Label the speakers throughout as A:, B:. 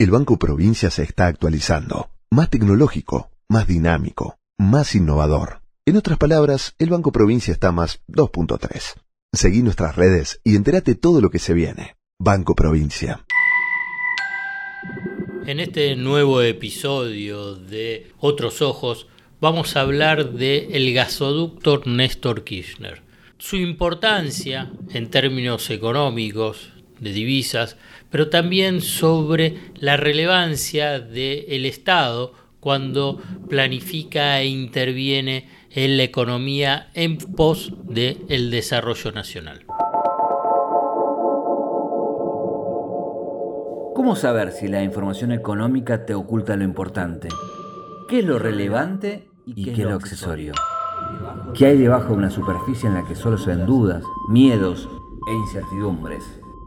A: El Banco Provincia se está actualizando, más tecnológico, más dinámico, más innovador. En otras palabras, el Banco Provincia está más 2.3. Seguí nuestras redes y entérate todo lo que se viene. Banco Provincia.
B: En este nuevo episodio de Otros Ojos vamos a hablar de el gasoducto Néstor Kirchner. Su importancia en términos económicos, de divisas, pero también sobre la relevancia del Estado cuando planifica e interviene en la economía en pos del desarrollo nacional.
C: ¿Cómo saber si la información económica te oculta lo importante? ¿Qué es lo relevante y qué, es lo accesorio? ¿Qué hay debajo de una superficie en la que solo se ven dudas, miedos e incertidumbres?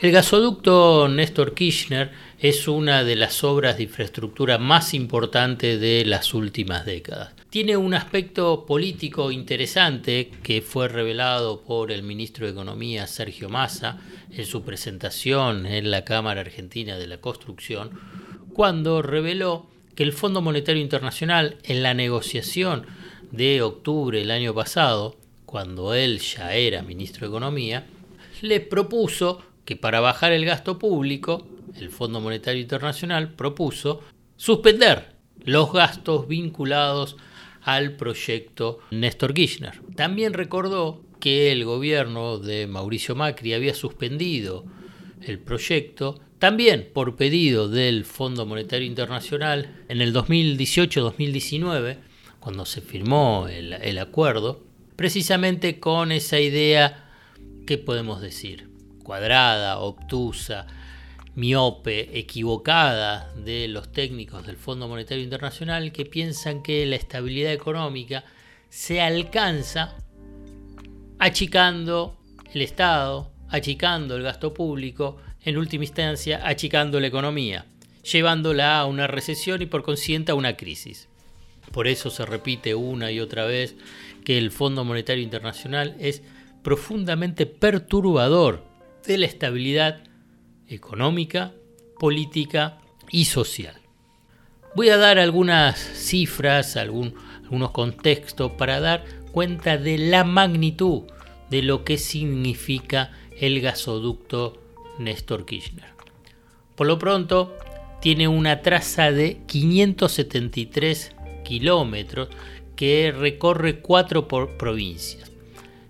B: El gasoducto Néstor Kirchner es una de las obras de infraestructura más importantes de las últimas décadas. Tiene un aspecto político interesante que fue revelado por el ministro de Economía Sergio Massa en su presentación en la Cámara Argentina de la Construcción, cuando reveló que el Fondo Monetario Internacional en la negociación de octubre del año pasado, cuando él ya era ministro de Economía, le propuso que para bajar el gasto público, el Fondo Monetario Internacional propuso suspender los gastos vinculados al proyecto Néstor Kirchner. También recordó que el gobierno de Mauricio Macri había suspendido el proyecto, también por pedido del Fondo Monetario Internacional, en el 2018-2019, cuando se firmó el, el acuerdo, precisamente con esa idea, ¿qué podemos decir? Cuadrada, obtusa, miope, equivocada de los técnicos del Fondo Monetario Internacional que piensan que la estabilidad económica se alcanza achicando el Estado, achicando el gasto público, en última instancia achicando la economía, llevándola a una recesión y por consiguiente a una crisis. Por eso se repite una y otra vez que el Fondo Monetario Internacional es profundamente perturbador de la estabilidad económica, política y social. Voy a dar algunas cifras, algunos contextos para dar cuenta de la magnitud de lo que significa el gasoducto Néstor Kirchner. Por lo pronto, tiene una traza de 573 kilómetros que recorre cuatro provincias.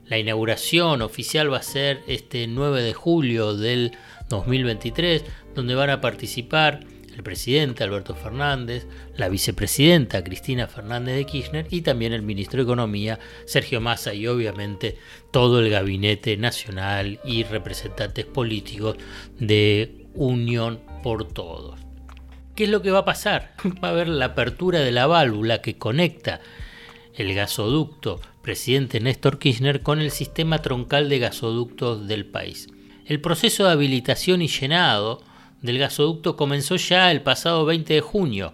B: La inauguración oficial va a ser este 9 de julio del 2023, donde van a participar el presidente Alberto Fernández, la vicepresidenta Cristina Fernández de Kirchner y también el ministro de Economía Sergio Massa y obviamente todo el gabinete nacional y representantes políticos de Unión por Todos. ¿Qué es lo que va a pasar? Va a haber la apertura de la válvula que conecta el gasoducto presidente Néstor Kirchner con el sistema troncal de gasoductos del país. El proceso de habilitación y llenado del gasoducto comenzó ya el pasado 20 de junio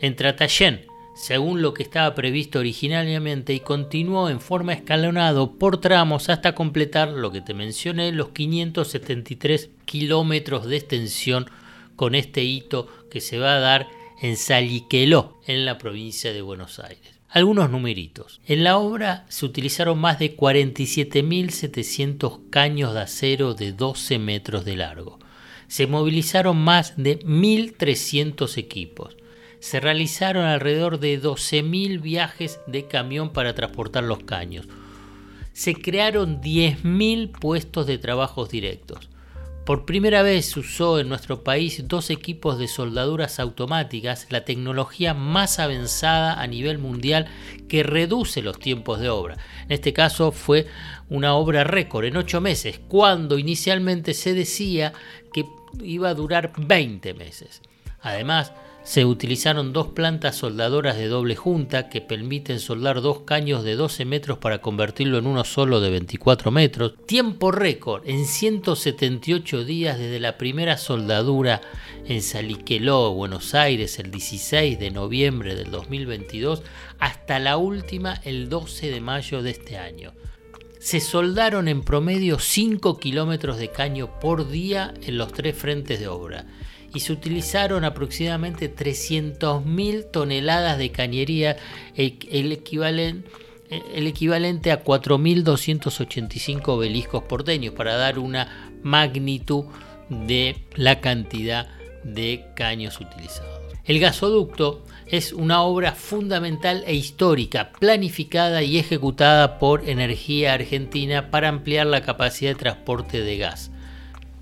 B: en Tratayén, según lo que estaba previsto originalmente y continuó en forma escalonado por tramos hasta completar lo que te mencioné, los 573 kilómetros de extensión con este hito que se va a dar en Saliqueló, en la provincia de Buenos Aires. Algunos numeritos. En la obra se utilizaron más de 47.700 caños de acero de 12 metros de largo. Se movilizaron más de 1.300 equipos. Se realizaron alrededor de 12.000 viajes de camión para transportar los caños. Se crearon 10.000 puestos de trabajos directos. Por primera vez usó en nuestro país dos equipos de soldaduras automáticas, la tecnología más avanzada a nivel mundial que reduce los tiempos de obra. En este caso fue una obra récord en ocho meses, cuando inicialmente se decía que iba a durar 20 meses. Además, se utilizaron dos plantas soldadoras de doble junta que permiten soldar dos caños de 12 metros para convertirlo en uno solo de 24 metros. Tiempo récord en 178 días desde la primera soldadura en Saliqueló, Buenos Aires, el 16 de noviembre del 2022, hasta la última el 12 de mayo de este año. Se soldaron en promedio 5 kilómetros de caño por día en los tres frentes de obra y se utilizaron aproximadamente 300.000 toneladas de cañería, el, equivalente, el equivalente a 4.285 obeliscos porteños, para dar una magnitud de la cantidad de caños utilizados. El gasoducto es una obra fundamental e histórica, planificada y ejecutada por Energía Argentina para ampliar la capacidad de transporte de gas.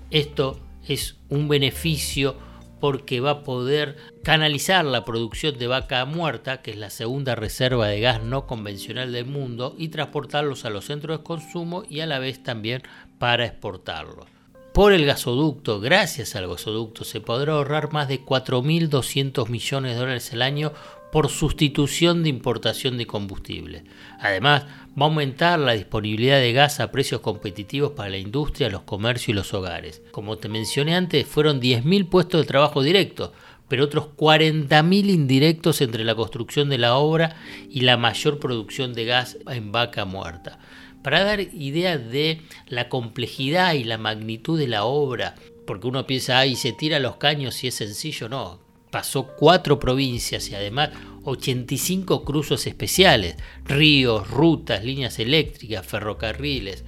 B: Esto es un beneficio porque va a poder canalizar la producción de vaca muerta, que es la segunda reserva de gas no convencional del mundo, y transportarlos a los centros de consumo y a la vez también para exportarlos. Por el gasoducto, gracias al gasoducto, se podrá ahorrar más de 4.200 millones de dólares al año por sustitución de importación de combustible. Además, va a aumentar la disponibilidad de gas a precios competitivos para la industria, los comercios y los hogares. Como te mencioné antes, fueron 10.000 puestos de trabajo directos, pero otros 40.000 indirectos entre la construcción de la obra y la mayor producción de gas en vaca muerta. Para dar idea de la complejidad y la magnitud de la obra, porque uno piensa, ay, se tira los caños y es sencillo, no, pasó cuatro provincias y además 85 cruzos especiales, ríos, rutas, líneas eléctricas, ferrocarriles.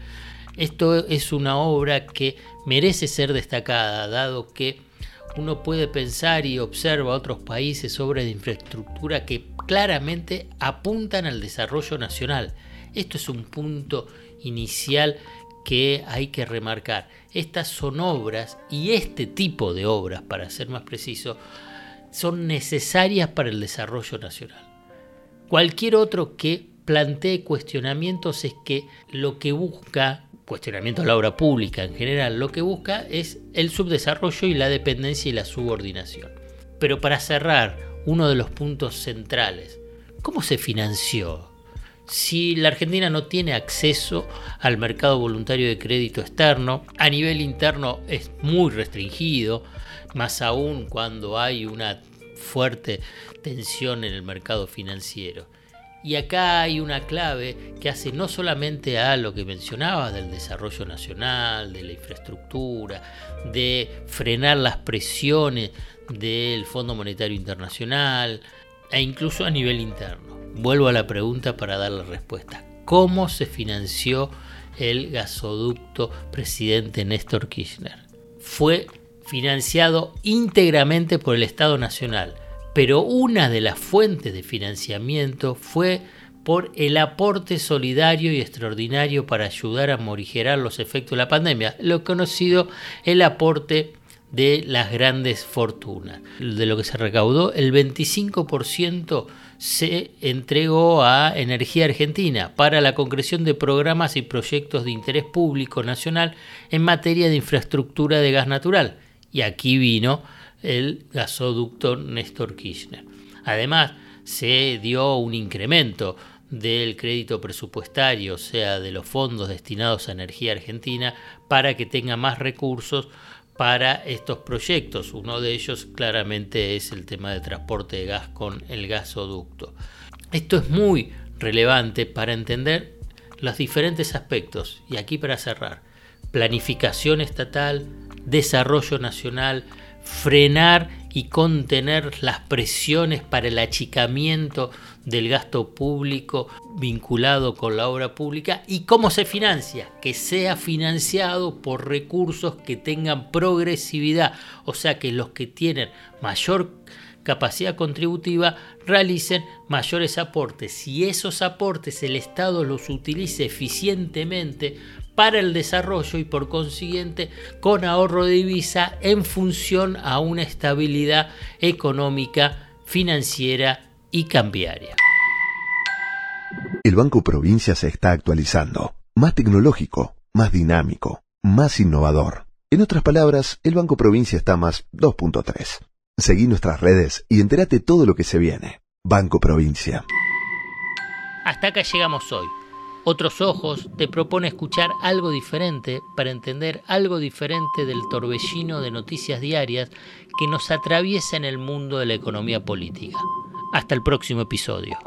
B: Esto es una obra que merece ser destacada, dado que uno puede pensar y observa otros países obras de infraestructura que claramente apuntan al desarrollo nacional. Esto es un punto inicial que hay que remarcar. Estas son obras y este tipo de obras, para ser más preciso, son necesarias para el desarrollo nacional. Cualquier otro que plantee cuestionamientos es que lo que busca, cuestionamiento a la obra pública en general, lo que busca es el subdesarrollo y la dependencia y la subordinación. Pero para cerrar, uno de los puntos centrales, ¿cómo se financió? Si la Argentina no tiene acceso al mercado voluntario de crédito externo, a nivel interno es muy restringido, más aún cuando hay una fuerte tensión en el mercado financiero. Y acá hay una clave que hace no solamente a lo que mencionabas del desarrollo nacional, de la infraestructura, de frenar las presiones del Fondo Monetario Internacional e incluso a nivel interno. Vuelvo a la pregunta para dar la respuesta. ¿Cómo se financió el gasoducto presidente Néstor Kirchner? Fue financiado íntegramente por el Estado Nacional, pero una de las fuentes de financiamiento fue por el aporte solidario y extraordinario para ayudar a morigerar los efectos de la pandemia, lo conocido el aporte de las grandes fortunas. De lo que se recaudó, el 25% se entregó a Energía Argentina para la concreción de programas y proyectos de interés público nacional en materia de infraestructura de gas natural y aquí vino el gasoducto Néstor Kirchner. Además, se dio un incremento del crédito presupuestario, o sea, de los fondos destinados a energía argentina, para que tenga más recursos para estos proyectos. Uno de ellos claramente es el tema de transporte de gas con el gasoducto. Esto es muy relevante para entender los diferentes aspectos. Y aquí para cerrar, planificación estatal, desarrollo nacional, frenar y contener las presiones para el achicamiento del gasto público vinculado con la obra pública y cómo se financia, que sea financiado por recursos que tengan progresividad, o sea que los que tienen mayor capacidad contributiva realicen mayores aportes. Y esos aportes el Estado los utilice eficientemente para el desarrollo y por consiguiente con ahorro de divisa en función a una estabilidad económica, financiera y cambiaria.
A: El Banco Provincia se está actualizando, más tecnológico, más dinámico, más innovador. En otras palabras, el Banco Provincia está más 2.3. Seguí nuestras redes y entérate todo lo que se viene. Banco Provincia.
B: Hasta acá llegamos hoy. Otros Ojos te propone escuchar algo diferente para entender algo diferente del torbellino de noticias diarias que nos atraviesa en el mundo de la economía política. Hasta el próximo episodio.